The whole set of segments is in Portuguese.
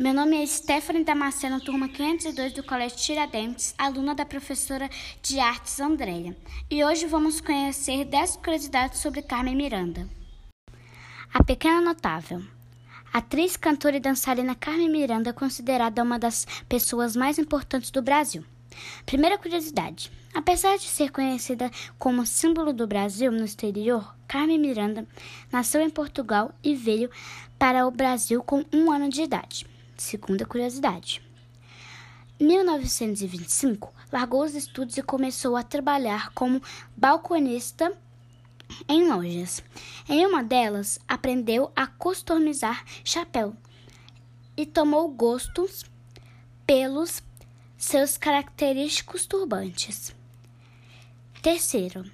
Meu nome é Stephanie Damasceno, turma 502 do Colégio Tiradentes, aluna da professora de artes Andréia. E hoje vamos conhecer 10 curiosidades sobre Carmen Miranda. A Pequena Notável. Atriz, cantora e dançarina Carmen Miranda é considerada uma das pessoas mais importantes do Brasil. Primeira curiosidade: apesar de ser conhecida como símbolo do Brasil no exterior, Carmen Miranda nasceu em Portugal e veio para o Brasil com um ano de idade. Segunda curiosidade. Em 1925, largou os estudos e começou a trabalhar como balconista em lojas. Em uma delas, aprendeu a customizar chapéu e tomou gostos pelos seus característicos turbantes. Terceiro,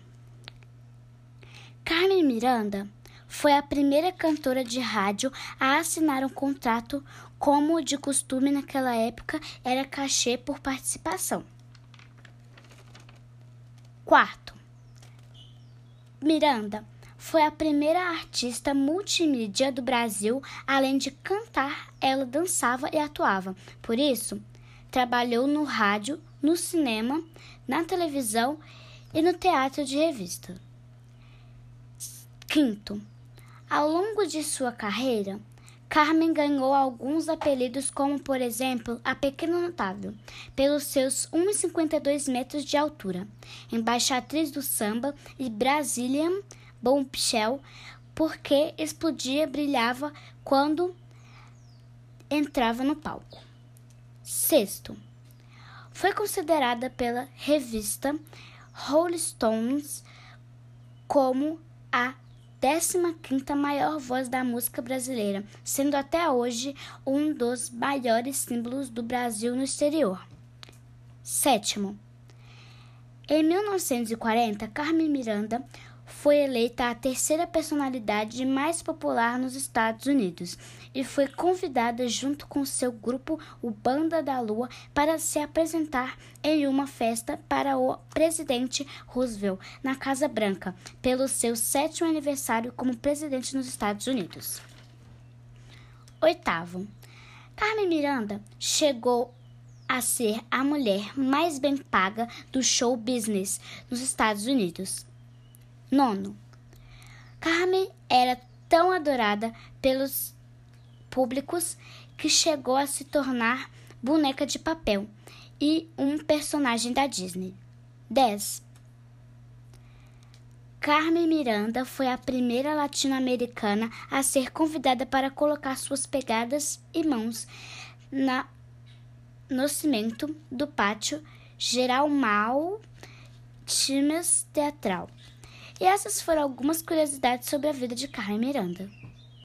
Carmen Miranda foi a primeira cantora de rádio a assinar um contrato como de costume naquela época era cachê por participação. Quarto, Miranda foi a primeira artista multimídia do Brasil, além de cantar, ela dançava e atuava. Por isso, trabalhou no rádio, no cinema, na televisão e no teatro de revista. Quinto, ao longo de sua carreira, Carmen ganhou alguns apelidos, como por exemplo a Pequena Notável, pelos seus 1,52 metros de altura, embaixatriz do samba e Brazilian Bombshell, porque explodia brilhava quando entrava no palco. Sexto, foi considerada pela revista Rolling Stones como a 15ª maior voz da música brasileira, sendo até hoje um dos maiores símbolos do Brasil no exterior. Sétimo. Em 1940, Carmen Miranda foi eleita a terceira personalidade mais popular nos Estados Unidos e foi convidada junto com seu grupo, o Banda da Lua, para se apresentar em uma festa para o presidente Roosevelt na Casa Branca, pelo seu sétimo aniversário como presidente nos Estados Unidos. Oitavo. Carmen Miranda chegou a ser a mulher mais bem paga do show business nos Estados Unidos. Nono, Carmen era tão adorada pelos públicos que chegou a se tornar boneca de papel e um personagem da Disney. 10. Carmen Miranda foi a primeira latino-americana a ser convidada para colocar suas pegadas e mãos na, no cimento do pátio Geral Mal Times Teatral. E essas foram algumas curiosidades sobre a vida de Carmen Miranda.